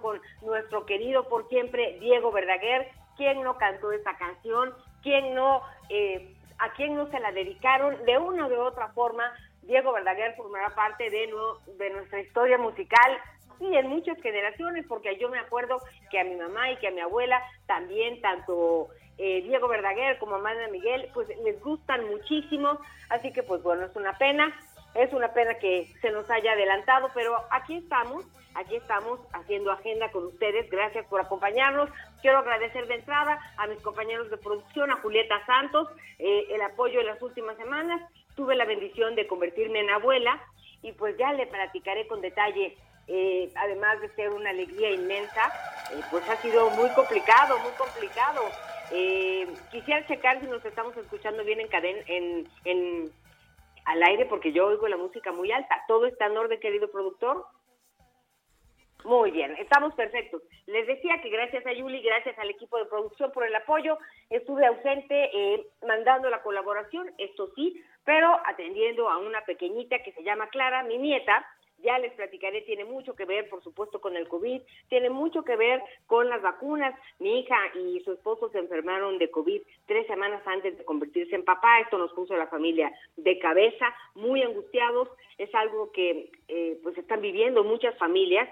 Con nuestro querido por siempre Diego Verdaguer. ¿Quién no cantó esta canción? ¿Quién no, eh, a quién no se la dedicaron? De una o de otra forma, Diego Verdaguer formará parte de, de nuestra historia musical y en muchas generaciones, porque yo me acuerdo que a mi mamá y que a mi abuela también, tanto eh, Diego Verdaguer como Amanda Miguel, pues les gustan muchísimo, así que pues bueno, es una pena, es una pena que se nos haya adelantado, pero aquí estamos Aquí estamos haciendo agenda con ustedes. Gracias por acompañarnos. Quiero agradecer de entrada a mis compañeros de producción, a Julieta Santos, eh, el apoyo en las últimas semanas. Tuve la bendición de convertirme en abuela y pues ya le platicaré con detalle. Eh, además de ser una alegría inmensa, eh, pues ha sido muy complicado, muy complicado. Quisiera checar si nos estamos escuchando bien en cadena, en, en al aire, porque yo oigo la música muy alta. ¿Todo está en orden, querido productor? Muy bien, estamos perfectos. Les decía que gracias a Yuli, gracias al equipo de producción por el apoyo, estuve ausente eh, mandando la colaboración, esto sí, pero atendiendo a una pequeñita que se llama Clara, mi nieta, ya les platicaré, tiene mucho que ver, por supuesto, con el COVID, tiene mucho que ver con las vacunas. Mi hija y su esposo se enfermaron de COVID tres semanas antes de convertirse en papá. Esto nos puso a la familia de cabeza, muy angustiados. Es algo que eh, pues están viviendo muchas familias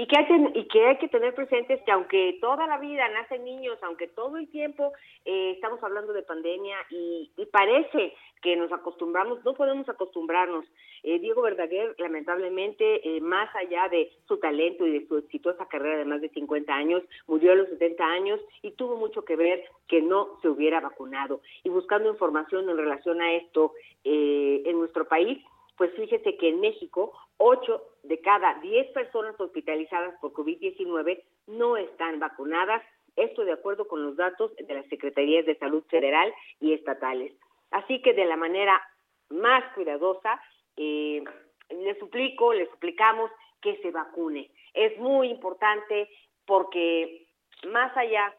y que, hay y que hay que tener presentes que aunque toda la vida nacen niños, aunque todo el tiempo eh, estamos hablando de pandemia y, parece que nos acostumbramos, no podemos acostumbrarnos. Eh, Diego Verdaguer, lamentablemente, eh, más allá de su talento y de su exitosa carrera de más de 50 años, murió a los 70 años y tuvo mucho que ver que no se hubiera vacunado. Y buscando información en relación a esto en nuestro país, pues fíjese que en México 8 de cada 10 personas hospitalizadas por COVID-19 no están vacunadas, esto de acuerdo con los datos de las Secretarías de Salud Federal y estatales. Así que de la manera más cuidadosa, eh, le suplico, le suplicamos que se vacune. Es muy importante porque más allá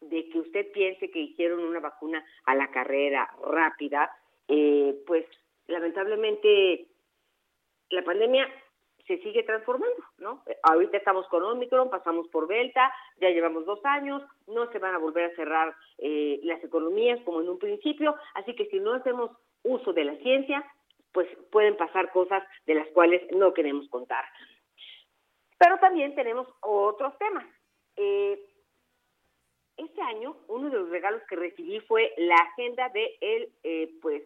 de que usted piense que hicieron una vacuna a la carrera rápida, eh, pues lamentablemente la pandemia se sigue transformando, ¿no? Ahorita estamos con Omicron, pasamos por Delta, ya llevamos dos años, no se van a volver a cerrar eh, las economías como en un principio, así que si no hacemos uso de la ciencia, pues pueden pasar cosas de las cuales no queremos contar. Pero también tenemos otros temas. Eh, este año, uno de los regalos que recibí fue la agenda de el, eh, pues,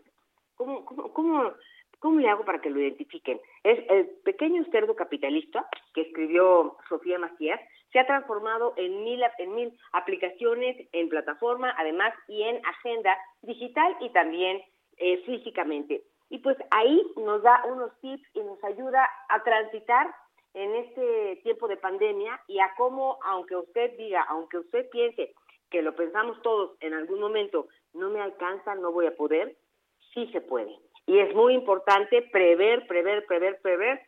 ¿cómo, cómo, cómo, cómo le hago para que lo identifiquen? Es el pequeño cerdo capitalista que escribió Sofía Macías, se ha transformado en mil, en mil aplicaciones en plataforma, además, y en agenda digital y también eh, físicamente. Y pues ahí nos da unos tips y nos ayuda a transitar en este tiempo de pandemia y a cómo, aunque usted diga, aunque usted piense que lo pensamos todos en algún momento, no me alcanza, no voy a poder, sí se puede. Y es muy importante prever, prever, prever, prever.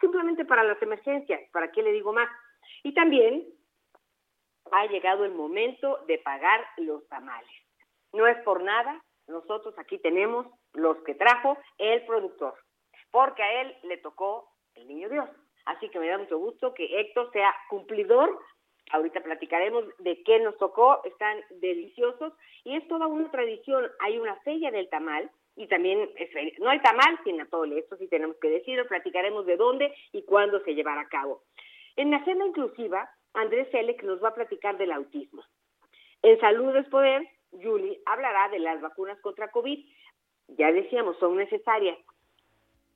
simplemente para las emergencias, ¿para qué le digo más? Y también ha llegado el momento de pagar los tamales. No es por nada, nosotros aquí tenemos los que trajo el productor, porque a él le tocó el niño Dios. Así que me da mucho gusto que Héctor sea cumplidor. Ahorita platicaremos de qué nos tocó, están deliciosos y es toda una tradición. Hay una feria del tamal y también no hay tamal sin atole, esto sí tenemos que decirlo, platicaremos de dónde y cuándo se llevará a cabo. En la cena inclusiva, Andrés Selec nos va a platicar del autismo. En Salud es Poder, Julie hablará de las vacunas contra COVID. Ya decíamos, son necesarias.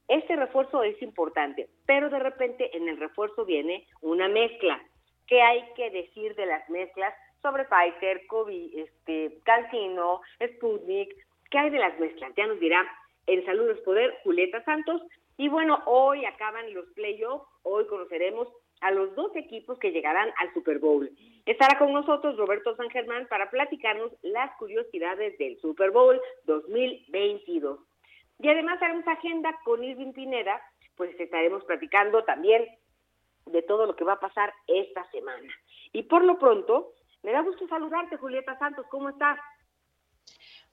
Este refuerzo es importante, pero de repente en el refuerzo viene una mezcla. ¿Qué hay que decir de las mezclas sobre Pfizer, COVID, este, Cancino, Sputnik? ¿Qué hay de las mezclas? Ya nos dirá en Salud es Poder Julieta Santos. Y bueno, hoy acaban los playoffs, hoy conoceremos a los dos equipos que llegarán al Super Bowl. Estará con nosotros Roberto San Germán para platicarnos las curiosidades del Super Bowl 2022. Y además haremos agenda con Irving Pineda, pues estaremos platicando también de todo lo que va a pasar esta semana. Y por lo pronto, me da gusto saludarte, Julieta Santos, ¿cómo estás?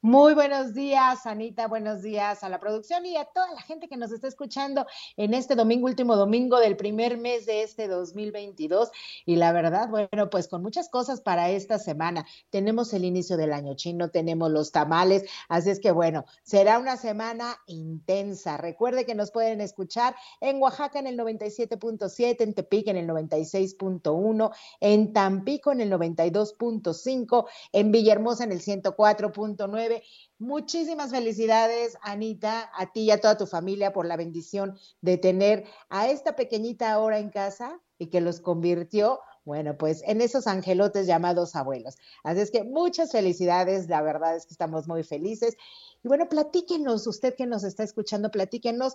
Muy buenos días, Anita, buenos días a la producción y a toda la gente que nos está escuchando en este domingo, último domingo del primer mes de este 2022. Y la verdad, bueno, pues con muchas cosas para esta semana. Tenemos el inicio del año chino, tenemos los tamales, así es que bueno, será una semana intensa. Recuerde que nos pueden escuchar en Oaxaca en el 97.7, en Tepic en el 96.1, en Tampico en el 92.5, en Villahermosa en el 104.9 Muchísimas felicidades, Anita, a ti y a toda tu familia por la bendición de tener a esta pequeñita ahora en casa y que los convirtió, bueno, pues en esos angelotes llamados abuelos. Así es que muchas felicidades, la verdad es que estamos muy felices. Y bueno, platíquenos, usted que nos está escuchando, platíquenos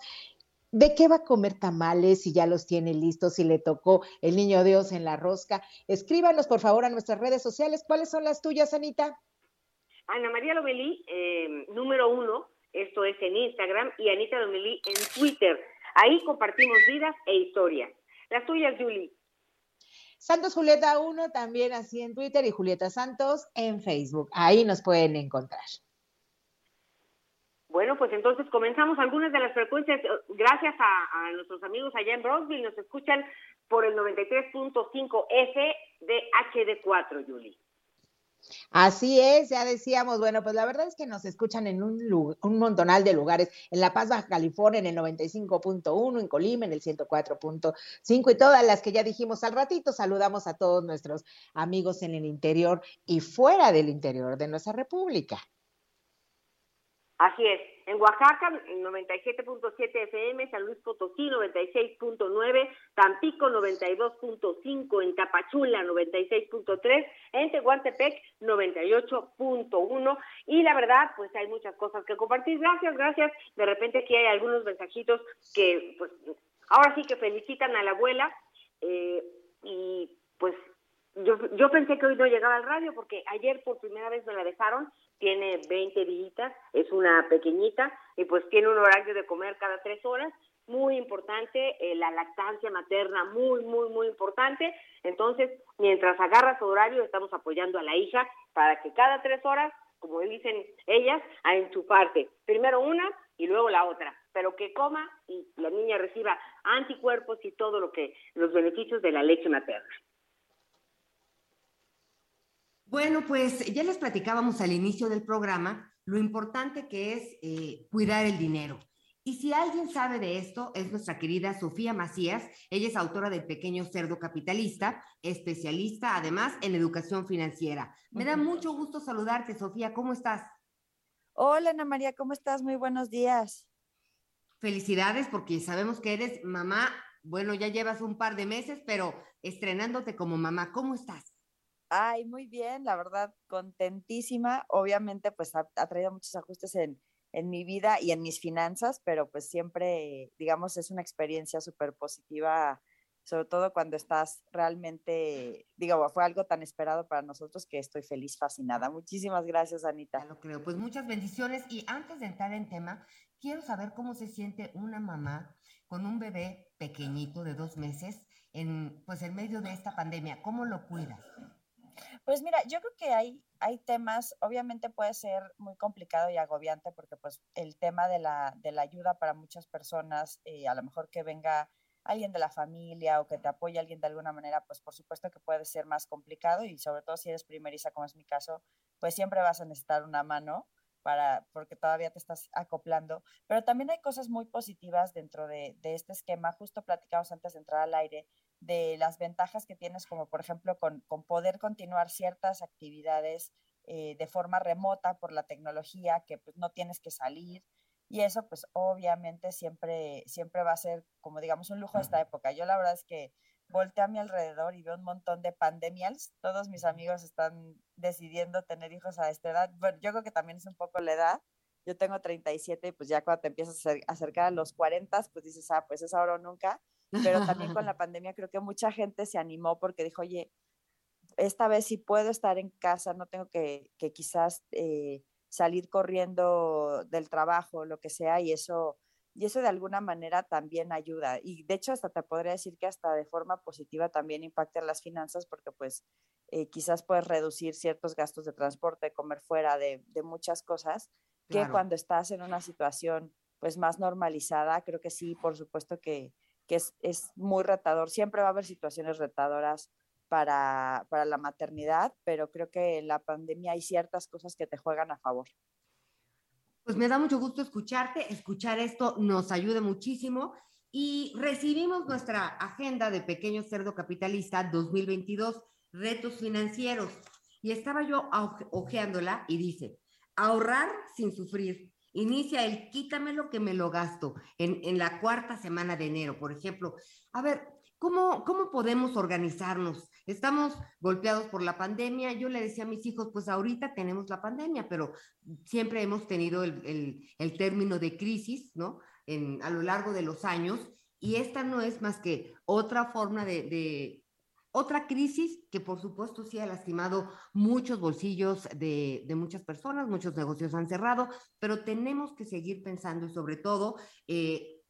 ¿De qué va a comer tamales si ya los tiene listos, si le tocó el niño Dios en la rosca? Escríbanos, por favor, a nuestras redes sociales. ¿Cuáles son las tuyas, Anita? Ana María Lomelí, eh, número uno, esto es en Instagram, y Anita Lomelí en Twitter. Ahí compartimos vidas e historias. Las tuyas, Julie. Santos Julieta 1 también así en Twitter y Julieta Santos en Facebook. Ahí nos pueden encontrar. Bueno, pues entonces comenzamos algunas de las frecuencias. Gracias a, a nuestros amigos allá en Brownsville, nos escuchan por el 93.5 F de HD4, Julie. Así es, ya decíamos, bueno, pues la verdad es que nos escuchan en un, montonal de lugares, en La Paz, Baja California, en el 95.1, en Colima, en el 104.5 y todas las que ya dijimos al ratito, saludamos a todos nuestros amigos en el interior y fuera del interior de nuestra república. Así es. En Oaxaca, 97.7 FM, San Luis Potosí, 96.9, Tampico, 92.5, en Tapachula, 96.3, en Tehuantepec, 98.1. Y la verdad, pues hay muchas cosas que compartir. Gracias, gracias. De repente aquí hay algunos mensajitos que, pues, ahora sí que felicitan a la abuela. Eh, y pues yo, yo pensé que hoy no llegaba al radio porque ayer por primera vez me la dejaron tiene 20 días, es una pequeñita y pues tiene un horario de comer cada tres horas, muy importante, eh, la lactancia materna muy, muy, muy importante. Entonces, mientras agarra su horario, estamos apoyando a la hija para que cada tres horas, como dicen ellas, en su parte, primero una y luego la otra, pero que coma y la niña reciba anticuerpos y todo lo que, los beneficios de la leche materna. Bueno, pues ya les platicábamos al inicio del programa lo importante que es eh, cuidar el dinero. Y si alguien sabe de esto, es nuestra querida Sofía Macías. Ella es autora del Pequeño Cerdo Capitalista, especialista además en educación financiera. Me da mucho gusto saludarte, Sofía. ¿Cómo estás? Hola, Ana María, ¿cómo estás? Muy buenos días. Felicidades porque sabemos que eres mamá. Bueno, ya llevas un par de meses, pero estrenándote como mamá. ¿Cómo estás? Ay, muy bien, la verdad, contentísima. Obviamente, pues ha, traído muchos ajustes en, en, mi vida y en mis finanzas, pero pues siempre, digamos, es una experiencia súper positiva, sobre todo cuando estás realmente, digo, fue algo tan esperado para nosotros que estoy feliz, fascinada. Muchísimas gracias, Anita. Ya lo creo. Pues muchas bendiciones. Y antes de entrar en tema, quiero saber cómo se siente una mamá con un bebé pequeñito de dos meses en, pues, en medio de esta pandemia. ¿Cómo lo cuidas? Pues mira, yo creo que hay, hay temas, obviamente puede ser muy complicado y agobiante porque pues el tema de la, de la ayuda para muchas personas, eh, a lo mejor que venga alguien de la familia o que te apoye alguien de alguna manera, pues por supuesto que puede ser más complicado y sobre todo si eres primeriza, como es mi caso, pues siempre vas a necesitar una mano para, porque todavía te estás acoplando. Pero también hay cosas muy positivas dentro de, de este esquema. Justo platicamos antes de entrar al aire de las ventajas que tienes, como por ejemplo con, con poder continuar ciertas actividades eh, de forma remota por la tecnología, que pues no tienes que salir. Y eso pues obviamente siempre, siempre va a ser como digamos un lujo de esta época. Yo la verdad es que volteo a mi alrededor y veo un montón de pandemials. Todos mis amigos están decidiendo tener hijos a esta edad. Bueno, yo creo que también es un poco la edad. Yo tengo 37 y pues ya cuando te empiezas a acercar a los 40, pues dices, ah, pues es ahora o nunca pero también con la pandemia creo que mucha gente se animó porque dijo, oye, esta vez sí puedo estar en casa, no tengo que, que quizás eh, salir corriendo del trabajo, lo que sea, y eso, y eso de alguna manera también ayuda. Y de hecho, hasta te podría decir que hasta de forma positiva también impacta en las finanzas porque pues eh, quizás puedes reducir ciertos gastos de transporte, comer fuera, de, de muchas cosas, que cuando estás en una situación pues más normalizada, creo que sí, por supuesto que, que es, muy retador. Siempre va a haber situaciones retadoras para, para la maternidad, pero creo que en la pandemia hay ciertas cosas que te juegan a favor. Pues me da mucho gusto escucharte, escuchar esto nos ayuda muchísimo y recibimos nuestra agenda de Pequeño Cerdo Capitalista 2022, retos financieros. Y estaba yo ojeándola y dice, ahorrar sin sufrir, Inicia el quítamelo que me lo gasto en, en la cuarta semana de enero, por ejemplo. A ver, ¿Cómo, ¿Cómo, podemos organizarnos? Estamos golpeados por la pandemia. Yo le decía a mis hijos, pues ahorita tenemos la pandemia, pero siempre hemos tenido el, el, el término de crisis, ¿no? En, a lo largo de los años. Y esta no es más que otra forma de, de, otra crisis que por supuesto sí ha lastimado muchos bolsillos de, muchas personas, muchos negocios han cerrado, pero tenemos que seguir pensando y sobre todo eh,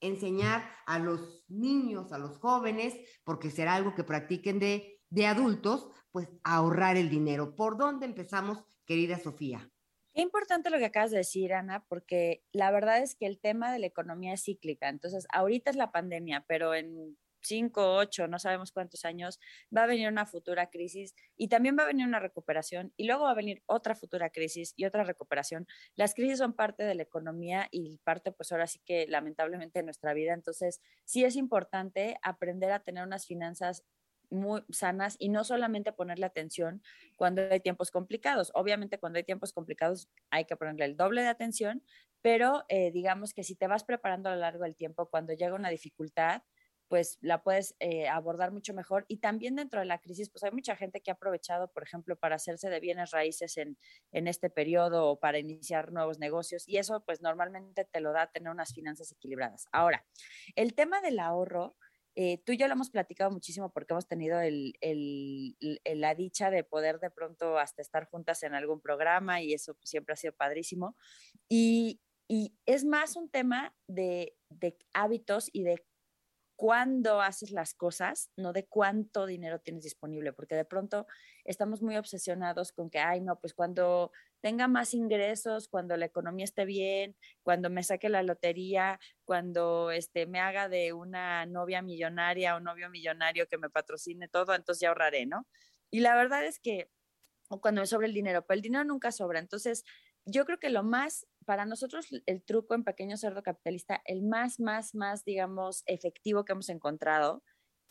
enseñar a los niños, a los jóvenes, porque será algo que practiquen de, de adultos, pues ahorrar el dinero. ¿Por dónde empezamos, querida Sofía? Qué importante lo que acabas de decir, Ana, porque la verdad es que el tema de la economía es cíclica. Entonces, ahorita es la pandemia, pero en cinco, ocho, no sabemos cuántos años, va a venir una futura crisis y también va a venir una recuperación y luego va a venir otra futura crisis y otra recuperación. Las crisis son parte de la economía y parte, pues ahora sí que lamentablemente de nuestra vida. Entonces, sí es importante aprender a tener unas finanzas muy sanas y no solamente ponerle atención cuando hay tiempos complicados. Obviamente cuando hay tiempos complicados hay que ponerle el doble de atención, pero eh, digamos que si te vas preparando a lo largo del tiempo, cuando llega una dificultad, pues la puedes eh, abordar mucho mejor. Y también dentro de la crisis, pues hay mucha gente que ha aprovechado, por ejemplo, para hacerse de bienes raíces en, en este periodo o para iniciar nuevos negocios. Y eso, pues normalmente te lo da tener unas finanzas equilibradas. Ahora, el tema del ahorro, eh, tú y yo lo hemos platicado muchísimo porque hemos tenido el, el, la dicha de poder de pronto hasta estar juntas en algún programa y eso siempre ha sido padrísimo. Y, y es más un tema de, de hábitos y de cuándo haces las cosas, no de cuánto dinero tienes disponible, porque de pronto estamos muy obsesionados con que, ay, no, pues cuando tenga más ingresos, cuando la economía esté bien, cuando me saque la lotería, cuando este, me haga de una novia millonaria o novio millonario que me patrocine todo, entonces ya ahorraré, ¿no? Y la verdad es que, o cuando me sobra el dinero, pero el dinero nunca sobra, entonces yo creo que lo más, para nosotros el truco en Pequeño Cerdo Capitalista, el más, más, más, digamos, efectivo que hemos encontrado,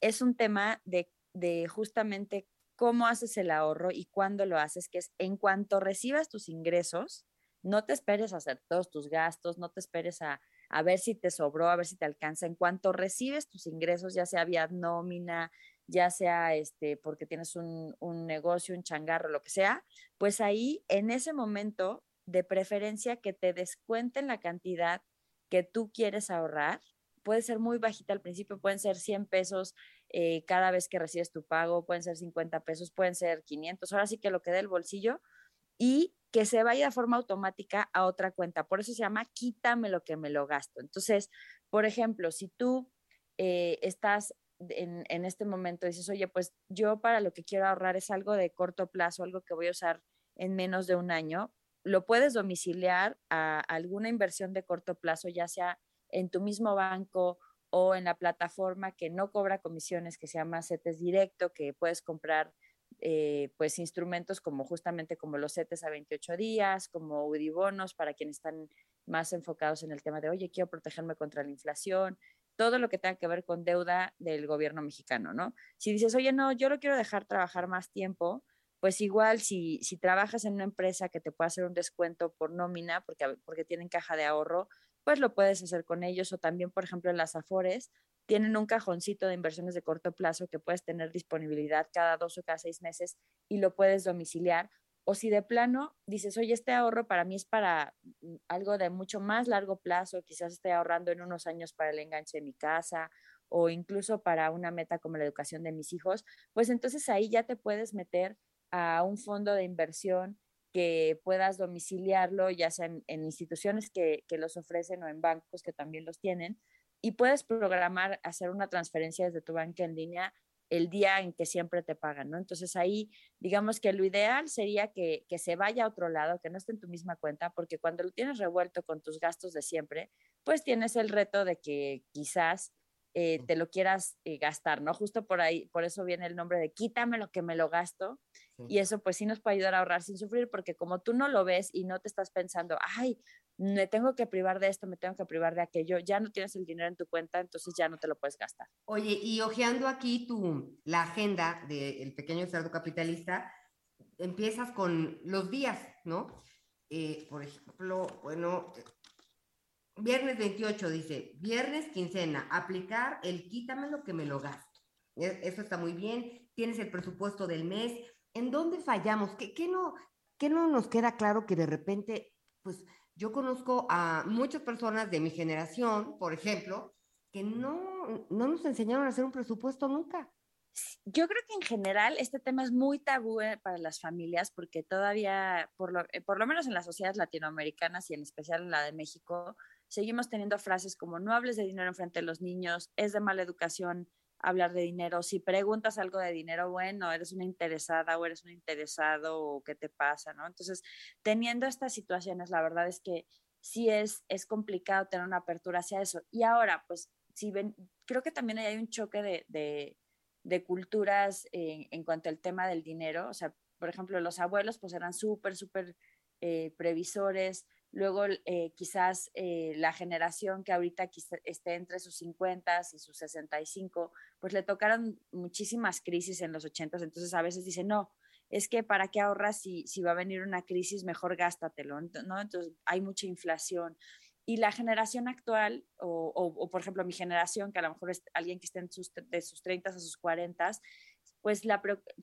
es un tema de, de justamente cómo haces el ahorro y cuándo lo haces, que es en cuanto recibas tus ingresos, no te esperes a hacer todos tus gastos, no te esperes a, a ver si te sobró, a ver si te alcanza. En cuanto recibes tus ingresos, ya sea vía nómina, ya sea este, porque tienes un, un negocio, un changarro, lo que sea, pues ahí en ese momento de preferencia que te descuenten la cantidad que tú quieres ahorrar. Puede ser muy bajita al principio, pueden ser 100 pesos eh, cada vez que recibes tu pago, pueden ser 50 pesos, pueden ser 500, ahora sí que lo que dé el bolsillo y que se vaya de forma automática a otra cuenta. Por eso se llama quítame lo que me lo gasto. Entonces, por ejemplo, si tú eh, estás en, en, este momento, dices, oye, pues yo para lo que quiero ahorrar es algo de corto plazo, algo que voy a usar en menos de un año, lo puedes domiciliar a alguna inversión de corto plazo, ya sea en tu mismo banco o en la plataforma que no cobra comisiones, que se llama CETES Directo, que puedes comprar eh, pues instrumentos como justamente como los CETES a 28 días, como UDIBonos para quienes están más enfocados en el tema de, oye, quiero protegerme contra la inflación, todo lo que tenga que ver con deuda del gobierno mexicano, ¿no? Si dices, oye, no, yo lo quiero dejar trabajar más tiempo, pues igual si, si trabajas en una empresa que te pueda hacer un descuento por nómina, porque, porque tienen caja de ahorro, pues lo puedes hacer con ellos o también, por ejemplo, en las Afores tienen un cajoncito de inversiones de corto plazo que puedes tener disponibilidad cada dos o cada seis meses y lo puedes domiciliar. O si de plano dices, oye, este ahorro para mí es para mm, algo de mucho más largo plazo, quizás esté ahorrando en unos años para el enganche de mi casa o incluso para una meta como la educación de mis hijos, pues entonces ahí ya te puedes meter a un fondo de inversión que puedas domiciliarlo, ya sea en, instituciones que, que, los ofrecen o en bancos que también los tienen, y puedes programar hacer una transferencia desde tu banca en línea el día en que siempre te pagan, ¿no? Entonces ahí, digamos que lo ideal sería que, que, se vaya a otro lado, que no esté en tu misma cuenta, porque cuando lo tienes revuelto con tus gastos de siempre, pues tienes el reto de que quizás eh, te lo quieras eh, gastar, ¿no? Justo por ahí, por eso viene el nombre de quítame lo que me lo gasto. Y eso pues sí nos puede ayudar a ahorrar sin sufrir, porque como tú no lo ves y no te estás pensando, ay, me tengo que privar de esto, me tengo que privar de aquello, ya no tienes el dinero en tu cuenta, entonces ya no te lo puedes gastar. Oye, y hojeando aquí tu, la agenda del pequeño cerdo capitalista, empiezas con los días, ¿no? Eh, por ejemplo, bueno, Viernes 28 dice, viernes quincena, aplicar el quítamelo que me lo gasto. E, eso está muy bien. Tienes el presupuesto del mes. ¿En dónde fallamos? ¿Qué, no, qué no nos queda claro que de repente, pues yo conozco a muchas personas de mi generación, por ejemplo, que no, no nos enseñaron a hacer un presupuesto nunca. Yo creo que en general este tema es muy tabú eh, para las familias porque todavía, por lo, eh, por lo menos en las sociedades latinoamericanas y en especial en la de México, seguimos teniendo frases como no hables de dinero en frente de los niños, es de mala educación hablar de dinero, si preguntas algo de dinero, bueno, eres una interesada o eres un interesado o qué te pasa, ¿no? Entonces, teniendo estas situaciones, la verdad es que sí es, es complicado tener una apertura hacia eso. Y ahora, pues, si creo que también hay un choque de, de, culturas en, en, cuanto al tema del dinero, o sea, por ejemplo, los abuelos pues eran súper, súper eh, previsores, Luego, eh, quizás eh, la generación que ahorita esté entre sus 50 y sus 65, pues le tocaron muchísimas crisis en los 80, entonces a veces dice, no, es que para qué ahorras si, si va a venir una crisis, mejor gástatelo, ¿no? Entonces hay mucha inflación. Y la generación actual, o, o, por ejemplo mi generación, que a lo mejor es alguien que esté en sus, de sus 30 a sus 40, pues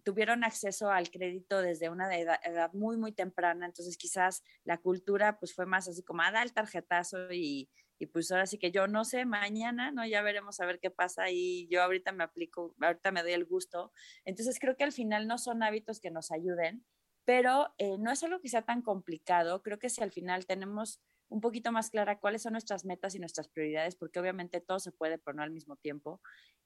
tuvieron acceso al crédito desde una edad, muy, muy temprana, entonces quizás la cultura pues fue más así como, ah, da el tarjetazo y, y pues ahora sí que yo no sé, mañana, ¿no? Ya veremos a ver qué pasa y yo ahorita me aplico, ahorita me doy el gusto. Entonces creo que al final no son hábitos que nos ayuden, pero eh, no es algo que sea tan complicado. Creo que si al final tenemos un poquito más clara cuáles son nuestras metas y nuestras prioridades, porque obviamente todo se puede, pero no al mismo tiempo.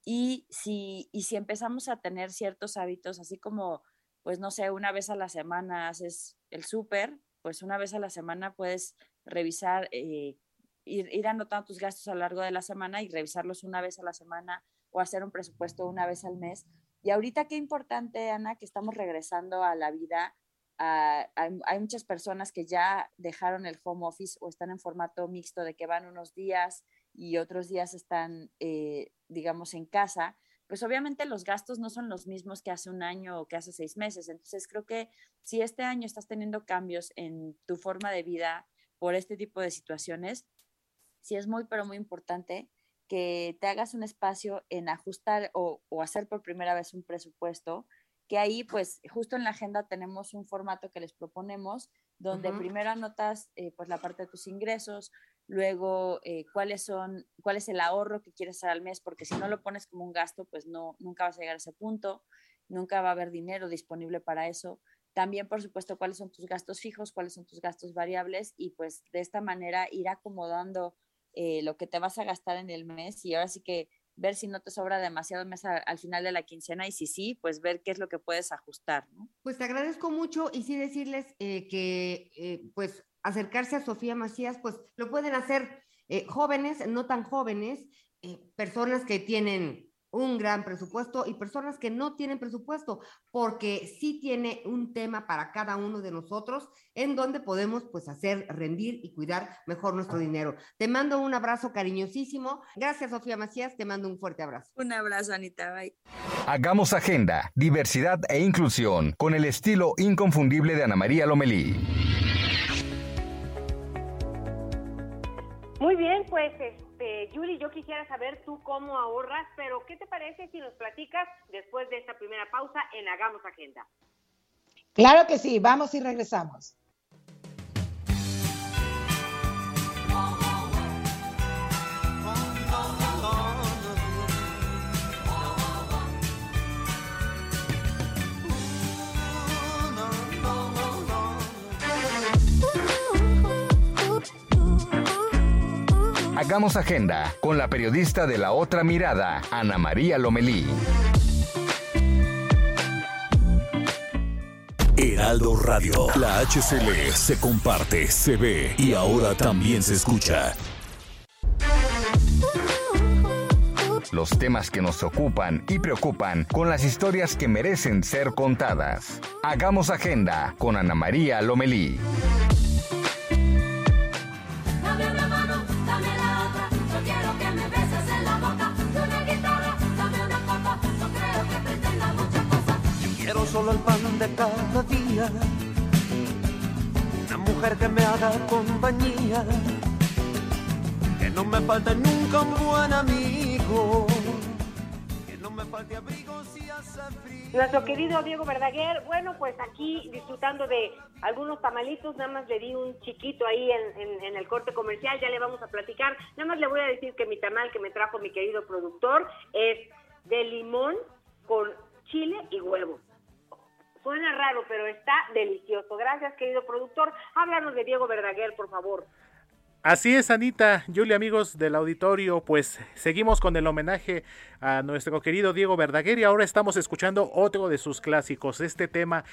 Y si, y si empezamos a tener ciertos hábitos, así como, pues no sé, una vez a la semana haces el súper, pues una vez a la semana puedes revisar, eh, ir, ir anotando tus gastos a lo largo de la semana y revisarlos una vez a la semana o hacer un presupuesto una vez al mes. Y ahorita qué importante, Ana, que estamos regresando a la vida hay, muchas personas que ya dejaron el home office o están en formato mixto de que van unos días y otros días están, eh, digamos, en casa, pues obviamente los gastos no son los mismos que hace un año o que hace seis meses. Entonces creo que si este año estás teniendo cambios en tu forma de vida por este tipo de situaciones, sí es muy, pero muy importante que te hagas un espacio en ajustar o, o hacer por primera vez un presupuesto que ahí pues justo en la agenda tenemos un formato que les proponemos donde primero anotas eh, pues la parte de tus ingresos, luego eh, cuáles son, cuál es el ahorro que quieres hacer al mes, porque si no lo pones como un gasto, pues no, nunca vas a llegar a ese punto, nunca va a haber dinero disponible para eso. también, por supuesto, cuáles son tus gastos fijos, cuáles son tus gastos variables y pues de esta manera ir acomodando eh, lo que te vas a gastar en el mes y ahora sí que ver si no te sobra demasiado mes al final de la quincena y si sí, pues ver qué es lo que puedes ajustar. ¿no? Pues te agradezco mucho y sí decirles eh, que eh, pues acercarse a Sofía Macías, pues lo pueden hacer jóvenes, no tan jóvenes, personas que tienen un gran presupuesto y personas que no tienen presupuesto, porque sí tiene un tema para cada uno de nosotros en donde podemos pues hacer rendir y cuidar mejor nuestro dinero. Te mando un abrazo cariñosísimo. Gracias, Sofía Macías. Te mando un fuerte abrazo. Un abrazo, Anita. Bye. Hagamos agenda, diversidad e inclusión con el estilo inconfundible de Ana María Lomelí. Muy bien, pues Julie, yo quisiera saber tú cómo ahorras, pero ¿qué te parece si nos platicas después de esta primera pausa en Hagamos Agenda? Claro que sí, vamos y regresamos. Hagamos agenda con la periodista de la otra mirada, Ana María Lomelí. Heraldo Radio, la HCL se comparte, se ve y ahora también se escucha. Los temas que nos ocupan y preocupan con las historias que merecen ser contadas. Hagamos agenda con Ana María Lomelí. Solo el pan de cada día. Una mujer que me haga compañía. Que no me falte nunca un buen amigo. Que no me falte abrigo si hace frío. Nuestro querido Diego Verdaguer, bueno, pues aquí disfrutando de algunos tamalitos, nada más le di un chiquito ahí en, en, el corte comercial, ya le vamos a platicar. Nada más le voy a decir que mi tamal que me trajo mi querido productor es de limón con chile y huevo. Suena raro, pero está delicioso. Gracias, querido productor. Háblanos de Diego Verdaguer, por favor. Así es, Anita, Julia, amigos del auditorio, pues seguimos con el homenaje a nuestro querido Diego Verdaguer y ahora estamos escuchando otro de sus clásicos, este tema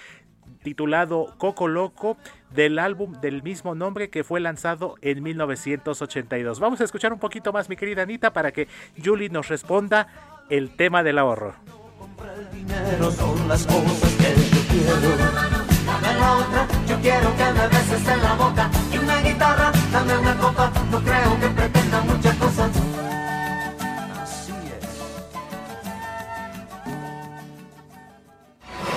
titulado Coco Loco del álbum del mismo nombre que fue lanzado en 1982. Vamos a escuchar un poquito más, mi querida Anita, para que Julie nos responda el tema del ahorro. son las cosas que quiero. Dame la otra, yo quiero que me beses en la boca. Y una guitarra, dame una copa, no creo que pretenda muchas cosas. Así es.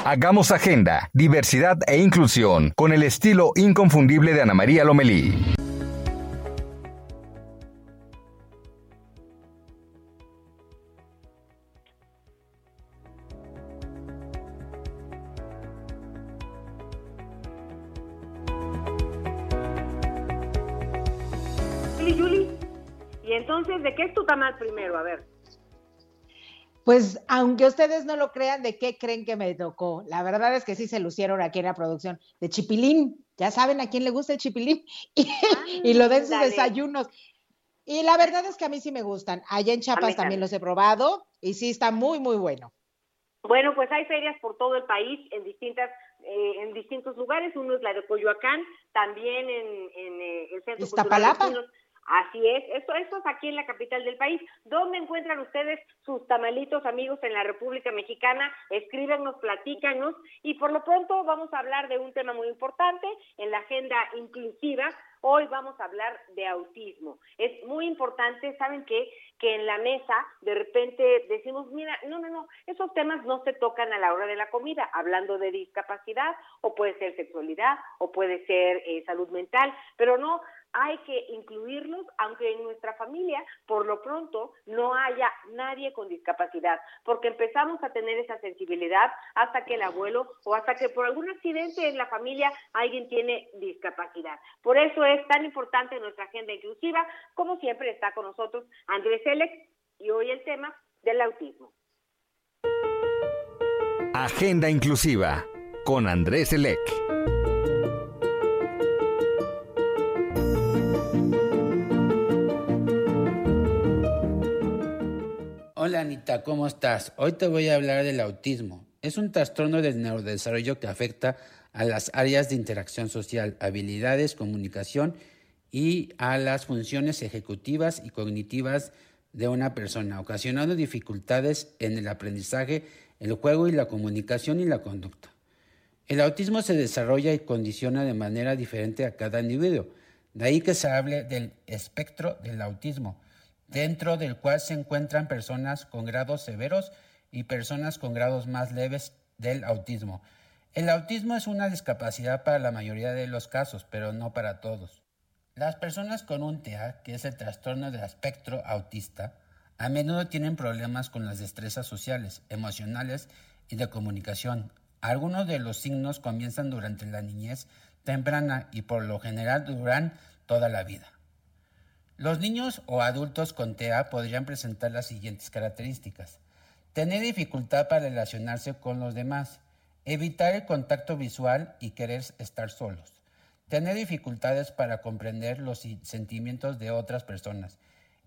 Hagamos agenda, diversidad e inclusión con el estilo inconfundible de Ana María Lomelí. Entonces, ¿de qué es tu tamal primero? A ver. Pues aunque ustedes no lo crean, ¿de qué creen que me tocó? La verdad es que sí se lucieron aquí en la producción. De chipilín. Ya saben a quién le gusta el chipilín. Y, lo den sus desayunos. Y la verdad es que a mí sí me gustan. Allá en Chiapas también los he probado y sí está muy, muy bueno. Bueno, pues hay ferias por todo el país en distintas eh, en distintos lugares. Uno es la de Coyoacán, también en, en eh, el Centro Iztapalapa. Así es, esto es aquí en la capital del país. ¿Dónde encuentran ustedes sus tamalitos amigos en la República Mexicana? Escríbenos, platícanos y por lo pronto vamos a hablar de un tema muy importante en la agenda inclusiva. Hoy vamos a hablar de autismo. Es muy importante, ¿saben qué? Que en la mesa de repente decimos, mira, no, no, no, esos temas no se tocan a la hora de la comida, hablando de discapacidad o puede ser sexualidad o puede ser eh, salud mental, pero no, hay que incluirlos, aunque en nuestra familia, por lo pronto, no haya nadie con discapacidad, porque empezamos a tener esa sensibilidad hasta que el abuelo o hasta que por algún accidente en la familia alguien tiene discapacidad. Por eso es tan importante nuestra agenda inclusiva, como siempre está con nosotros Andrés Selec y hoy el tema del autismo. Agenda inclusiva con Andrés Elec. ¿Cómo estás? Hoy te voy a hablar del autismo. Es un trastorno del neurodesarrollo que afecta a las áreas de interacción social, habilidades, comunicación y a las funciones ejecutivas y cognitivas de una persona, ocasionando dificultades en el aprendizaje, el juego y la comunicación y la conducta. El autismo se desarrolla y condiciona de manera diferente a cada individuo, de ahí que se hable del espectro del autismo, dentro del cual se encuentran personas con grados severos y personas con grados más leves del autismo. El autismo es una discapacidad para la mayoría de los casos, pero no para todos. Las personas con un TEA, que es el trastorno del espectro autista, a menudo tienen problemas con las destrezas sociales, emocionales y de comunicación. Algunos de los signos comienzan durante la niñez temprana y por lo general duran toda la vida. Los niños o adultos con TEA podrían presentar las siguientes características. Tener dificultad para relacionarse con los demás, evitar el contacto visual y querer estar solos, tener dificultades para comprender los sentimientos de otras personas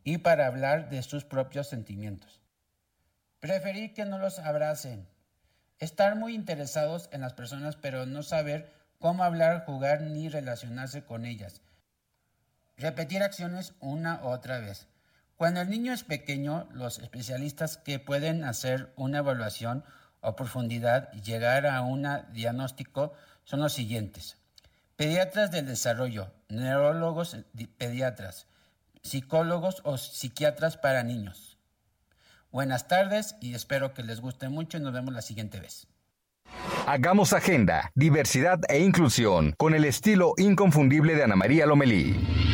y para hablar de sus propios sentimientos. Preferir que no los abracen. Estar muy interesados en las personas pero no saber cómo hablar, jugar ni relacionarse con ellas. Repetir acciones una otra vez. Cuando el niño es pequeño, los especialistas que pueden hacer una evaluación o profundidad y llegar a un diagnóstico son los siguientes. Pediatras del desarrollo, neurólogos pediatras, psicólogos o psiquiatras para niños. Buenas tardes y espero que les guste mucho y nos vemos la siguiente vez. Hagamos agenda, diversidad e inclusión con el estilo inconfundible de Ana María Lomelí.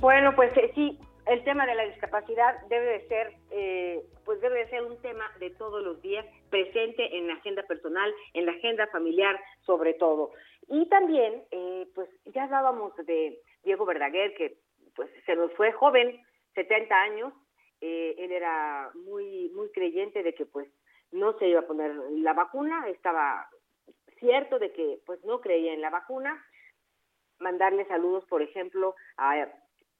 Bueno, pues eh, sí, el tema de la discapacidad debe de ser, eh, pues debe de ser un tema de todos los días, presente en la agenda personal, en la agenda familiar, sobre todo. Y también, eh, pues ya hablábamos de Diego Verdaguer, que pues se nos fue joven, 70 años. Eh, él era muy muy creyente de que pues no se iba a poner la vacuna, estaba cierto de que pues no creía en la vacuna. Mandarle saludos, por ejemplo, a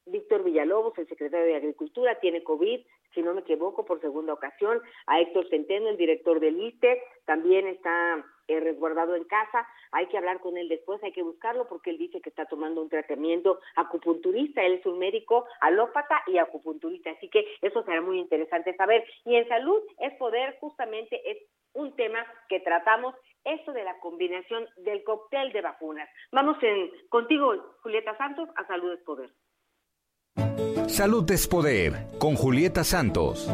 Víctor Villalobos, el secretario de Agricultura, tiene COVID, si no me equivoco, por segunda ocasión. A Héctor Centeno, el director del ISTE, también está eh, resguardado en casa. Hay que hablar con él después, hay que buscarlo porque él dice que está tomando un tratamiento acupunturista. Él es un médico alópata y acupunturista, así que eso será muy interesante saber. Y en salud es poder, justamente es un tema que tratamos, eso de la combinación del cóctel de vacunas. Vamos en, contigo, Julieta Santos, a Salud es Poder. Salud es Poder con Julieta Santos.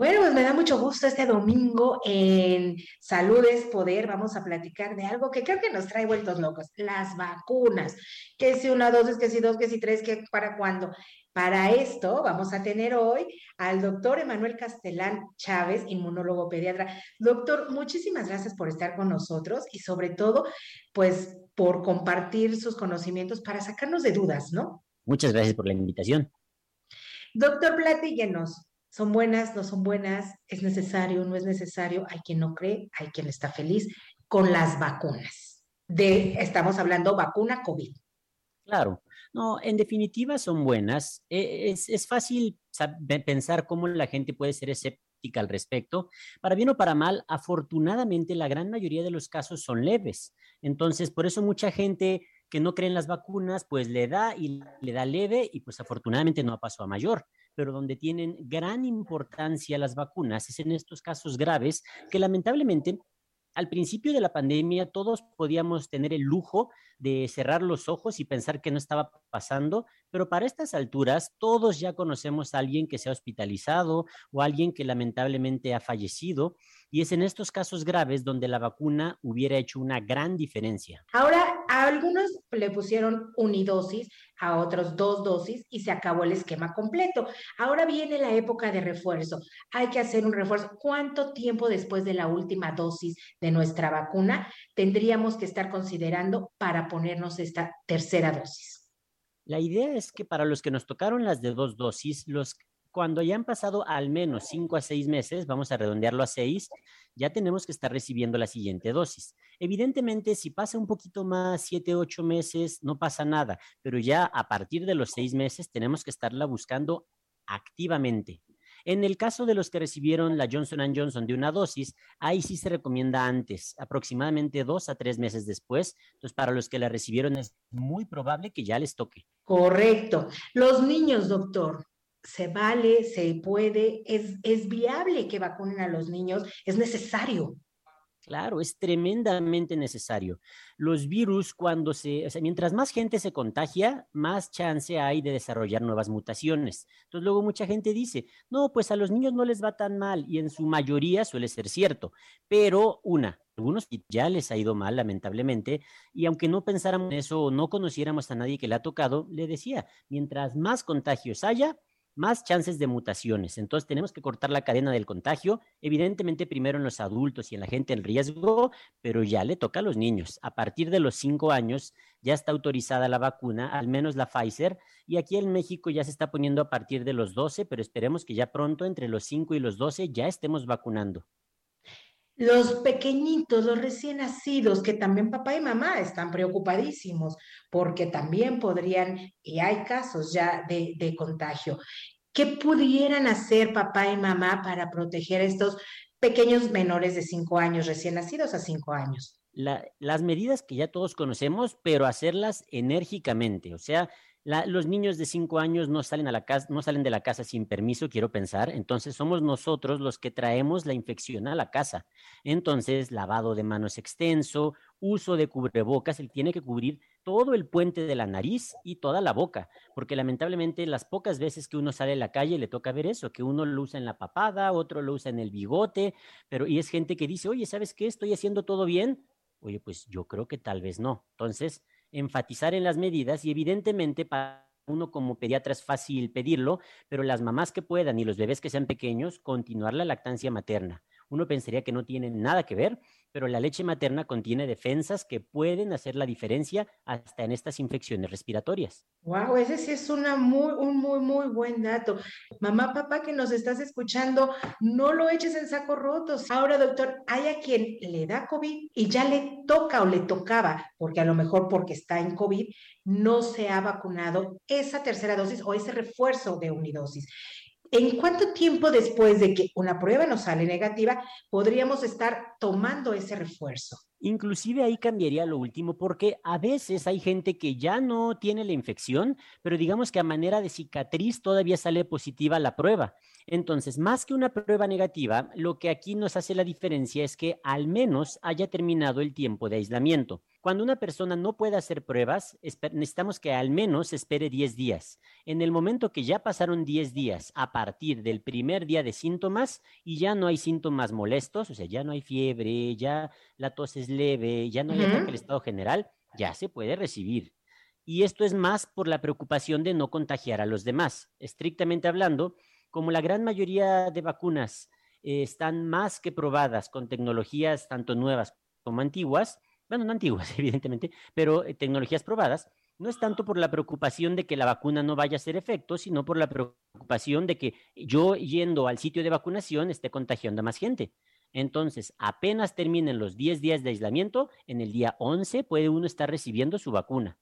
Bueno, pues me da mucho gusto este domingo en Salud es Poder. Vamos a platicar de algo que creo que nos trae vueltos locos, las vacunas. Que si una dosis, que si dos, que si tres, que para cuándo. Para esto vamos a tener hoy al doctor Emanuel Castelán Chávez, inmunólogo pediatra. Doctor, muchísimas gracias por estar con nosotros y sobre todo, pues, por compartir sus conocimientos para sacarnos de dudas, ¿no? Muchas gracias por la invitación. Doctor, platíguenos. ¿Son buenas, no son buenas? ¿Es necesario, no es necesario? Hay quien no cree, hay quien está feliz con las vacunas. Estamos hablando vacuna COVID. Claro. No, en definitiva son buenas. E, es, fácil pensar cómo la gente puede ser escéptica al respecto. Para bien o para mal, afortunadamente la gran mayoría de los casos son leves. Entonces, por eso mucha gente que no cree en las vacunas, pues le da y le da leve y pues afortunadamente no pasó a mayor. Pero donde tienen gran importancia las vacunas es en estos casos graves que lamentablemente al principio de la pandemia todos podíamos tener el lujo de cerrar los ojos y pensar que no estaba pasando, pero para estas alturas todos ya conocemos a alguien que se ha hospitalizado o alguien que lamentablemente ha fallecido y es en estos casos graves donde la vacuna hubiera hecho una gran diferencia. Ahora, algunos le pusieron unidosis, a otros dos dosis y se acabó el esquema completo. Ahora viene la época de refuerzo. Hay que hacer un refuerzo. ¿Cuánto tiempo después de la última dosis de nuestra vacuna tendríamos que estar considerando para ponernos esta tercera dosis? La idea es que para los que nos tocaron las de dos dosis, los cuando ya han pasado al menos cinco a seis meses, vamos a redondearlo a seis, ya tenemos que estar recibiendo la siguiente dosis. Evidentemente, si pasa un poquito más, siete, ocho meses, no pasa nada, pero ya a partir de los seis meses tenemos que estarla buscando activamente. En el caso de los que recibieron la Johnson Johnson de una dosis, ahí sí se recomienda antes, aproximadamente dos a tres meses después. Entonces, para los que la recibieron es muy probable que ya les toque. Correcto. Los niños, doctor, se vale, se puede, es, es viable que vacunen a los niños, es necesario. Claro, es tremendamente necesario. Los virus, cuando se, mientras más gente se contagia, más chance hay de desarrollar nuevas mutaciones. Entonces, luego mucha gente dice, no, pues a los niños no les va tan mal, y en su mayoría suele ser cierto. Pero una, algunos ya les ha ido mal, lamentablemente, y aunque no pensáramos en eso o no conociéramos a nadie que le ha tocado, le decía, mientras más contagios haya, más chances de mutaciones. Entonces tenemos que cortar la cadena del contagio, evidentemente primero en los adultos y en la gente en riesgo, pero ya le toca a los niños. A partir de los cinco años ya está autorizada la vacuna, al menos la Pfizer, y aquí en México ya se está poniendo a partir de los 12, pero esperemos que ya pronto entre los 5 y los 12 ya estemos vacunando. Los pequeñitos, los recién nacidos, que también papá y mamá están preocupadísimos porque también podrían, y hay casos ya de, de contagio. ¿Qué pudieran hacer papá y mamá para proteger a estos pequeños menores de cinco años, recién nacidos a cinco años? La, las medidas que ya todos conocemos, pero hacerlas enérgicamente, o sea, los niños de cinco años no salen de la casa sin permiso, quiero pensar. Entonces somos nosotros los que traemos la infección a la casa. Entonces, lavado de manos extenso, uso de cubrebocas, él tiene que cubrir todo el puente de la nariz y toda la boca, porque lamentablemente las pocas veces que uno sale a la calle le toca ver eso, que uno lo usa en la papada, otro lo usa en el bigote, pero y es gente que dice, oye, ¿sabes qué? ¿Estoy haciendo todo bien? Oye, pues yo creo que tal vez no. Entonces, enfatizar en las medidas y evidentemente para uno como pediatra es fácil pedirlo, pero las mamás que puedan y los bebés que sean pequeños, continuar la lactancia materna. Uno pensaría que no tiene nada que ver, pero la leche materna contiene defensas que pueden hacer la diferencia hasta en estas infecciones respiratorias. Wow, ese sí es una muy, un muy, muy buen dato. Mamá, papá, que nos estás escuchando, no lo eches en sacos rotos. Ahora, doctor, hay a quien le da COVID y ya le toca o le tocaba, porque a lo mejor porque está en COVID, no se ha vacunado esa tercera dosis o ese refuerzo de unidosis. ¿En cuánto tiempo después de que una prueba nos sale negativa podríamos estar tomando ese refuerzo? Inclusive ahí cambiaría lo último porque a veces hay gente que ya no tiene la infección, pero digamos que a manera de cicatriz todavía sale positiva la prueba. Entonces, más que una prueba negativa, lo que aquí nos hace la diferencia es que al menos haya terminado el tiempo de aislamiento. Cuando una persona no puede hacer pruebas, necesitamos que al menos espere 10 días. En el momento que ya pasaron 10 días a partir del primer día de síntomas y ya no hay síntomas molestos, o sea, ya no hay fiebre, ya la tos es leve, ya no hay ataque al estado general, ya se puede recibir. Y esto es más por la preocupación de no contagiar a los demás. Estrictamente hablando, como la gran mayoría de vacunas eh, están más que probadas con tecnologías tanto nuevas como antiguas, bueno, no antiguas, evidentemente, pero eh, tecnologías probadas, no es tanto por la preocupación de que la vacuna no vaya a hacer efecto, sino por la preocupación de que yo yendo al sitio de vacunación esté contagiando a más gente. Entonces, apenas terminen los 10 días de aislamiento, en el día 11 puede uno estar recibiendo su vacuna.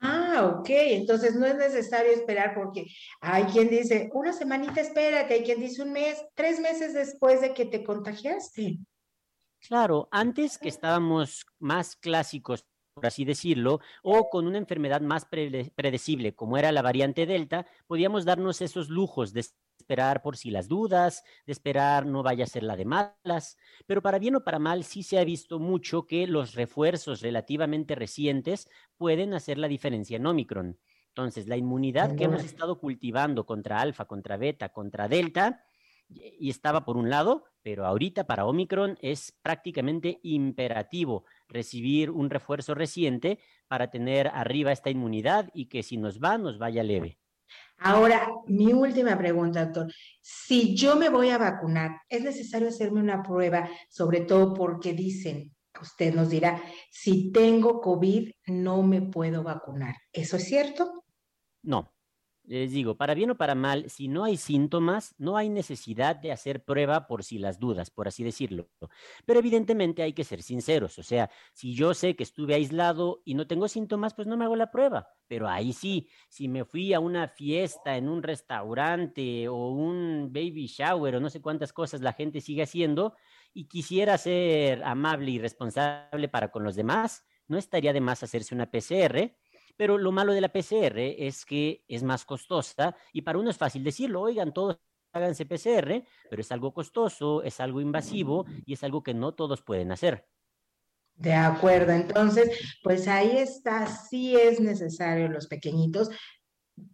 Ah, ok, entonces no es necesario esperar porque hay quien dice, una semanita espérate, hay quien dice un mes, tres meses después de que te contagiaste. Claro, antes que estábamos más clásicos, por así decirlo, o con una enfermedad más predecible, como era la variante Delta, podíamos darnos esos lujos de esperar por si las dudas, de esperar no vaya a ser la de malas, pero para bien o para mal sí se ha visto mucho que los refuerzos relativamente recientes pueden hacer la diferencia en Omicron. Entonces, la inmunidad que hemos estado cultivando contra alfa, contra beta, contra delta, y estaba por un lado, pero ahorita para Omicron es prácticamente imperativo recibir un refuerzo reciente para tener arriba esta inmunidad y que si nos va, nos vaya leve. Ahora, mi última pregunta, doctor. Si yo me voy a vacunar, ¿es necesario hacerme una prueba, sobre todo porque dicen, usted nos dirá, si tengo COVID, no me puedo vacunar? ¿Eso es cierto? No, les digo, para bien o para mal, si no hay síntomas, no hay necesidad de hacer prueba por si las dudas, por así decirlo. Pero evidentemente hay que ser sinceros. O sea, si yo sé que estuve aislado y no tengo síntomas, pues no me hago la prueba. Pero ahí sí, si me fui a una fiesta en un restaurante o un baby shower o no sé cuántas cosas la gente sigue haciendo y quisiera ser amable y responsable para con los demás, no estaría de más hacerse una PCR pero lo malo de la PCR es que es más costosa y para uno es fácil decirlo, oigan, todos háganse PCR, pero es algo costoso, es algo invasivo y es algo que no todos pueden hacer. De acuerdo, entonces, pues ahí está, sí es necesario los pequeñitos,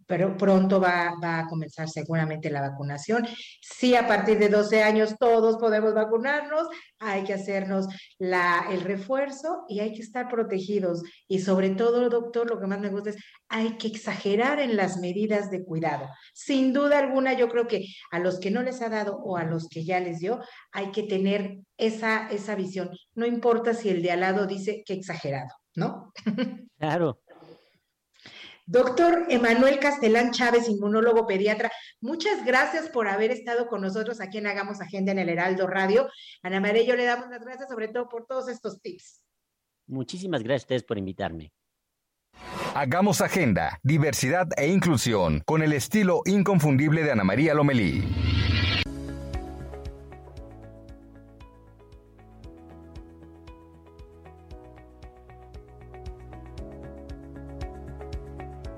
pero pronto va, va, a comenzar seguramente la vacunación. Sí, a partir de 12 años todos podemos vacunarnos, hay que hacernos el refuerzo y hay que estar protegidos. Y sobre todo, doctor, lo que más me gusta es, hay que exagerar en las medidas de cuidado. Sin duda alguna, yo creo que a los que no les ha dado o a los que ya les dio, hay que tener esa, esa visión. No importa si el de al lado dice que exagerado, ¿no? Claro. Doctor Emanuel Castelán Chávez, inmunólogo pediatra, muchas gracias por haber estado con nosotros aquí en Hagamos Agenda en el Heraldo Radio. Ana María, yo le damos las gracias sobre todo por todos estos tips. Muchísimas gracias a ustedes por invitarme. Hagamos Agenda, diversidad e inclusión con el estilo inconfundible de Ana María Lomelí.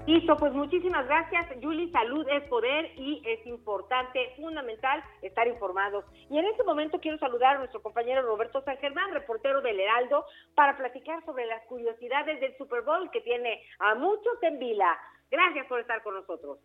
Listo, pues muchísimas gracias, Yuli. Salud es poder y es importante, fundamental, estar informados. Y en este momento quiero saludar a nuestro compañero Roberto San Germán, reportero del Heraldo, para platicar sobre las curiosidades del Super Bowl que tiene a muchos en vila. Gracias por estar con nosotros.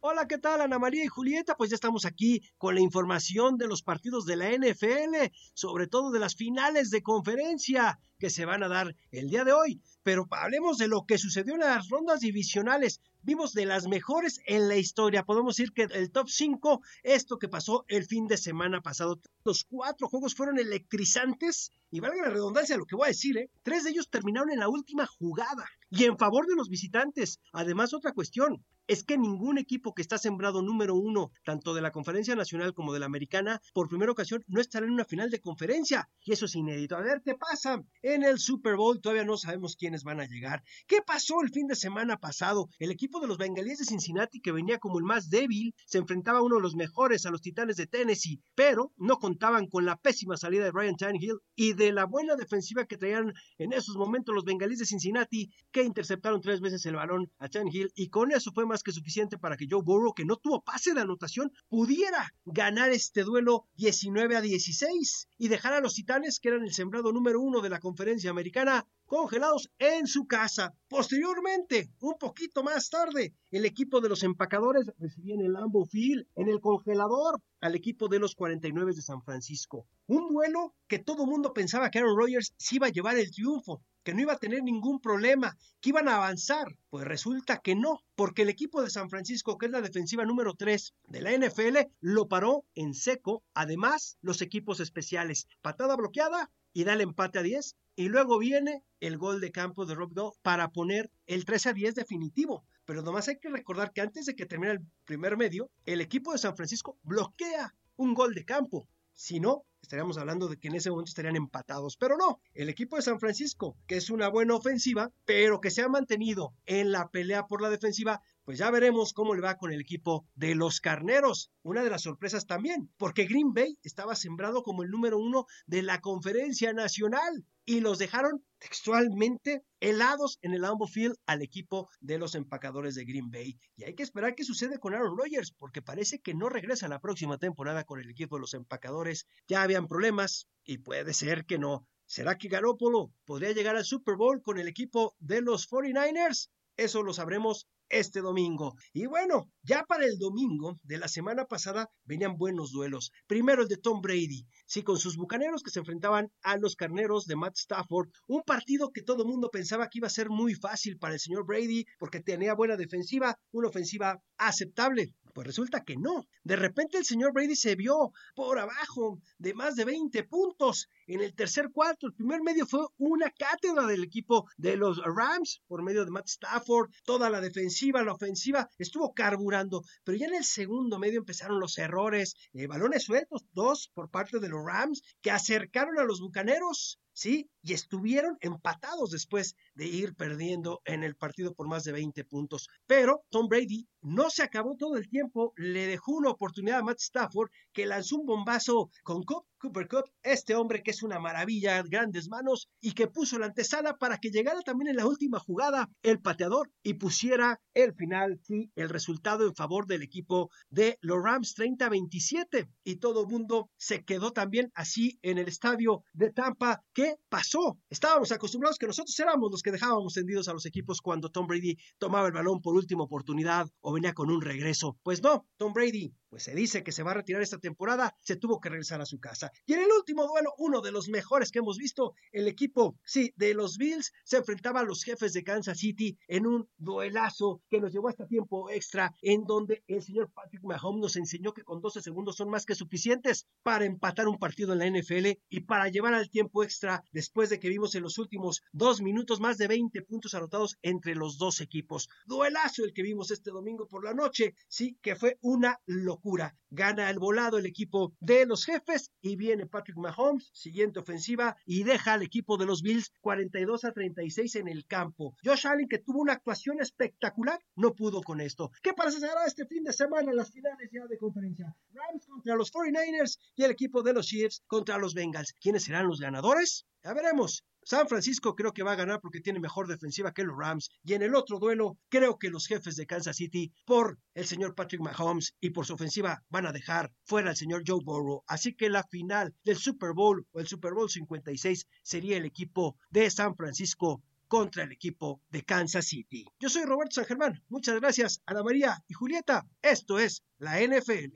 Hola, ¿qué tal Ana María y Julieta? Pues ya estamos aquí con la información de los partidos de la NFL, sobre todo de las finales de conferencia que se van a dar el día de hoy. Pero hablemos de lo que sucedió en las rondas divisionales. Vimos de las mejores en la historia. Podemos decir que el top 5, esto que pasó el fin de semana pasado. Los cuatro juegos fueron electrizantes y valga la redundancia lo que voy a decir, ¿eh? tres de ellos terminaron en la última jugada y en favor de los visitantes. Además, otra cuestión, es que ningún equipo que está sembrado número uno, tanto de la conferencia nacional como de la americana, por primera ocasión no estará en una final de conferencia. Y eso es inédito. A ver qué pasa. En el Super Bowl todavía no sabemos van a llegar. ¿Qué pasó el fin de semana pasado? El equipo de los bengalíes de Cincinnati, que venía como el más débil, se enfrentaba a uno de los mejores, a los titanes de Tennessee, pero no contaban con la pésima salida de Ryan Tannehill y de la buena defensiva que traían en esos momentos los bengalíes de Cincinnati, que interceptaron tres veces el balón a Tannehill y con eso fue más que suficiente para que Joe Burrow, que no tuvo pase de anotación, pudiera ganar este duelo 19 a 16 y dejar a los Titanes, que eran el sembrado número uno de la conferencia americana, congelados en su casa. Posteriormente, un poquito más tarde, el equipo de los empacadores recibía en el Lambeau Field, en el congelador, al equipo de los 49 de San Francisco. Un duelo que todo mundo pensaba que Aaron Rodgers se iba a llevar el triunfo, que no iba a tener ningún problema, que iban a avanzar. Pues resulta que no, porque el equipo de San Francisco, que es la defensiva número 3 de la NFL, lo paró en seco. Además, los equipos especiales, patada bloqueada y da el empate a 10. Y luego viene el gol de campo de Rob Goff para poner el 13 a 10 definitivo. Pero nomás hay que recordar que antes de que termine el primer medio, el equipo de San Francisco bloquea un gol de campo. Si no, estaríamos hablando de que en ese momento estarían empatados. Pero no, el equipo de San Francisco, que es una buena ofensiva, pero que se ha mantenido en la pelea por la defensiva, pues ya veremos cómo le va con el equipo de los carneros. Una de las sorpresas también, porque Green Bay estaba sembrado como el número uno de la conferencia nacional y los dejaron textualmente helados en el Lambeau Field al equipo de los empacadores de Green Bay. Y hay que esperar qué sucede con Aaron Rodgers, porque parece que no regresa la próxima temporada con el equipo de los empacadores. Ya habían problemas y puede ser que no. ¿Será que Garoppolo podría llegar al Super Bowl con el equipo de los 49ers? Eso lo sabremos este domingo. Y bueno, ya para el domingo de la semana pasada venían buenos duelos. Primero el de Tom Brady, sí, con sus bucaneros que se enfrentaban a los carneros de Matt Stafford. Un partido que todo el mundo pensaba que iba a ser muy fácil para el señor Brady porque tenía buena defensiva, una ofensiva aceptable. Pues resulta que no. De repente el señor Brady se vio por abajo de más de 20 puntos en el tercer cuarto. El primer medio fue una cátedra del equipo de los Rams por medio de Matt Stafford. Toda la defensiva, la ofensiva estuvo carburando, pero ya en el segundo medio empezaron los errores, eh, balones sueltos, dos por parte de los Rams que acercaron a los Bucaneros ¿sí? Y estuvieron empatados después de ir perdiendo en el partido por más de 20 puntos. Pero Tom Brady no se acabó todo el tiempo, le dejó una oportunidad a Matt Stafford que lanzó un bombazo con Cooper Cup, este hombre que es una maravilla, grandes manos y que puso la antesala para que llegara también en la última jugada el pateador y pusiera el final, sí, el resultado en favor del equipo de los Rams 30-27 y todo el mundo se quedó también así en el estadio de Tampa. ¿Qué pasó? Estábamos acostumbrados que nosotros éramos los que dejábamos tendidos a los equipos cuando Tom Brady tomaba el balón por última oportunidad o venía con un regreso. Pues no, Tom Brady, pues se dice que se va a retirar esta temporada, se tuvo que regresar a su casa. Y en el último duelo, uno de los mejores que hemos visto, el equipo, sí, de los Bills se enfrentaba a los jefes de Kansas City en un duelazo que nos llevó hasta tiempo extra, en donde el señor Patrick Mahomes nos enseñó que con 12 segundos son más que suficientes para empatar un partido en la NFL y para llevar al tiempo extra después de que vimos en los últimos dos minutos más de 20 puntos anotados entre los dos equipos. Duelazo el que vimos este domingo por la noche, sí, que fue una locura. Gana el volado el equipo de los jefes y viene Patrick Mahomes, siguiente ofensiva, y deja al equipo de los Bills 42 a 36 en el campo. Josh Allen, que tuvo una actuación espectacular, no pudo con esto. ¿Qué pasará este fin de semana las finales ya de conferencia? Rams contra los 49ers y el equipo de los Chiefs contra los Bengals. ¿Quiénes serán los ganadores? Ya veremos. San Francisco creo que va a ganar porque tiene mejor defensiva que los Rams. Y en el otro duelo, creo que los jefes de Kansas City, por el señor Patrick Mahomes y por su ofensiva, van a dejar fuera al señor Joe Burrow. Así que la final del Super Bowl o el Super Bowl 56 sería el equipo de San Francisco contra el equipo de Kansas City. Yo soy Roberto San Germán. Muchas gracias, Ana María y Julieta. Esto es la NFL.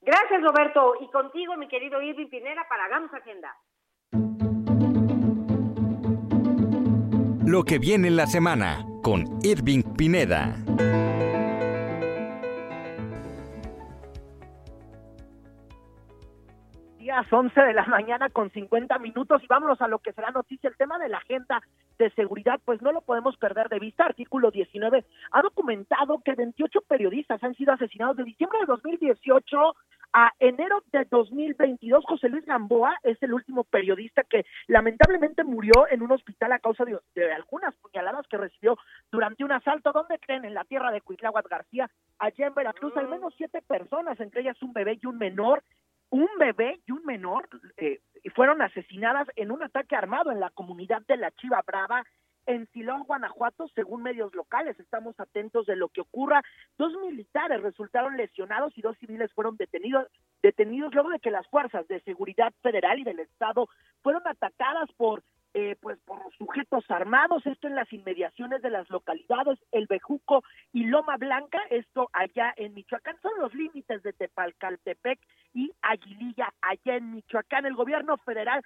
Gracias, Roberto. Y contigo, mi querido Irving Pinera, para Hagamos Agenda. Lo que viene en la semana con Irving Pineda. Días 11 de la mañana con 50 minutos y vámonos a lo que será noticia. El tema de la agenda de seguridad, pues no lo podemos perder de vista. Artículo 19 ha documentado que 28 periodistas han sido asesinados de diciembre de 2018 a enero de 2022, José Luis Gamboa es el último periodista que lamentablemente murió en un hospital a causa de, algunas puñaladas que recibió durante un asalto. ¿Dónde creen? En la tierra de Cuitláhuac García, allá en Veracruz, al menos siete personas, entre ellas un bebé y un menor, un bebé y un menor eh, fueron asesinadas en un ataque armado en la comunidad de la Chiva Brava en Silón, Guanajuato, según medios locales. Estamos atentos de lo que ocurra. Dos militares resultaron lesionados y dos civiles fueron detenidos, detenidos luego de que las fuerzas de seguridad federal y del Estado fueron atacadas por eh, pues por sujetos armados, esto en las inmediaciones de las localidades El Bejuco y Loma Blanca, esto allá en Michoacán, son los límites de Tepalcaltepec y Aguililla, allá en Michoacán. El gobierno federal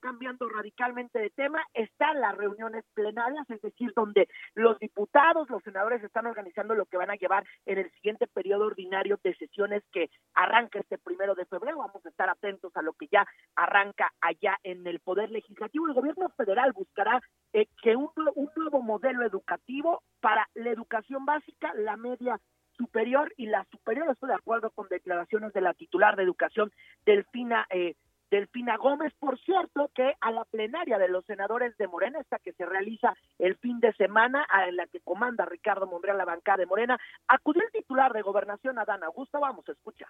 cambiando radicalmente de tema, están las reuniones plenarias, es decir, donde los diputados, los senadores están organizando lo que van a llevar en el siguiente periodo ordinario de sesiones que arranca este primero de febrero. Vamos a estar atentos a lo que ya arranca allá en el Poder Legislativo. El gobierno federal buscará eh, que un, un nuevo modelo educativo para la educación básica, la media superior y la superior. Estoy de acuerdo con declaraciones de la titular de educación, Delfina eh, Delfina Gómez, por cierto, que a la plenaria de los senadores de Morena, esta que se realiza el fin de semana, en la que comanda Ricardo Monreal la bancada de Morena, acudió el titular de Gobernación, Adán Augusto. Vamos a escuchar.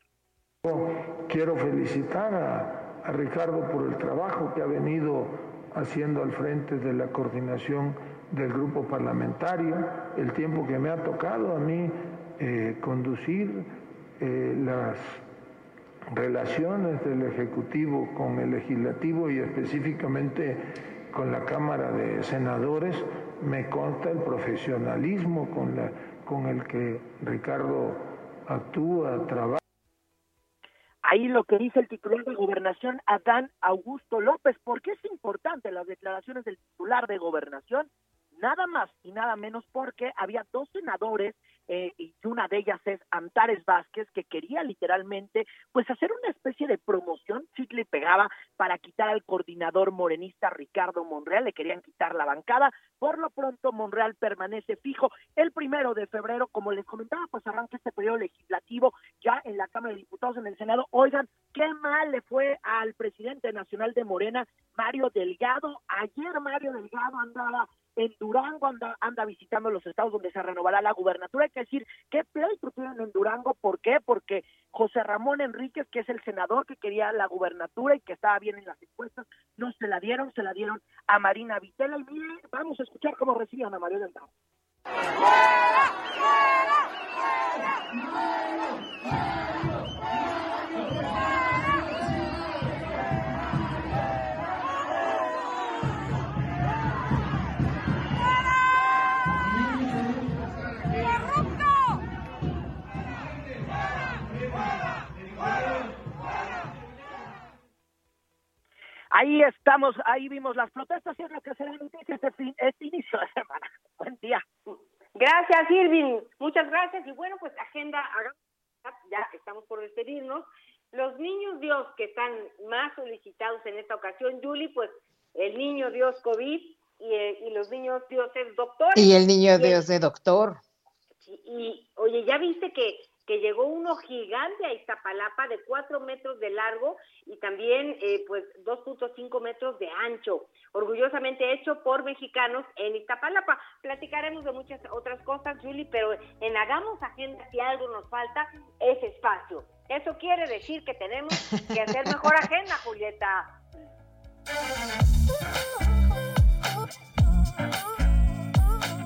Quiero felicitar a, a Ricardo por el trabajo que ha venido haciendo al frente de la coordinación del grupo parlamentario, el tiempo que me ha tocado a mí eh, conducir eh, las relaciones del Ejecutivo con el Legislativo y específicamente con la Cámara de Senadores, me consta el profesionalismo con, la, con el que Ricardo actúa, trabaja. Ahí lo que dice el titular de gobernación, Adán Augusto López. ¿Por qué es importante las declaraciones del titular de gobernación? Nada más y nada menos porque había dos senadores eh, y una de ellas es Antares Vázquez, que quería literalmente pues hacer una especie de promoción, chicle y pegaba, para quitar al coordinador morenista Ricardo Monreal, le querían quitar la bancada, por lo pronto Monreal permanece fijo. El primero de febrero, como les comentaba, pues arranca este periodo legislativo ya en la Cámara de Diputados, en el Senado, oigan, qué mal le fue al presidente nacional de Morena, Mario Delgado, ayer Mario Delgado andaba en Durango anda, anda visitando los estados donde se renovará la gubernatura. Hay que decir, ¿qué pleito tienen en Durango? ¿Por qué? Porque José Ramón Enríquez, que es el senador que quería la gubernatura y que estaba bien en las encuestas, no se la dieron, se la dieron a Marina Vitela. Y vamos a escuchar cómo reciben a Mario Delgado. Ahí estamos, ahí vimos las protestas y es lo que será noticia este, fin, este inicio de semana. Buen día. Gracias, Irving. Muchas gracias. Y bueno, pues agenda, ya estamos por despedirnos. Los niños Dios que están más solicitados en esta ocasión, Julie, pues el niño Dios COVID y, eh, y los niños Dios es doctor. Y el niño Dios de doctor. Y, y oye, ¿ya viste que que llegó uno gigante a Iztapalapa de 4 metros de largo y también eh, pues 2.5 metros de ancho, orgullosamente hecho por mexicanos en Iztapalapa. Platicaremos de muchas otras cosas, Julie, pero en Hagamos Agenda, si algo nos falta, es espacio. Eso quiere decir que tenemos que hacer mejor agenda, Julieta.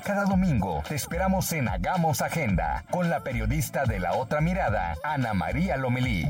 Cada domingo te esperamos en Hagamos Agenda con la periodista de la otra mirada, Ana María Lomelí.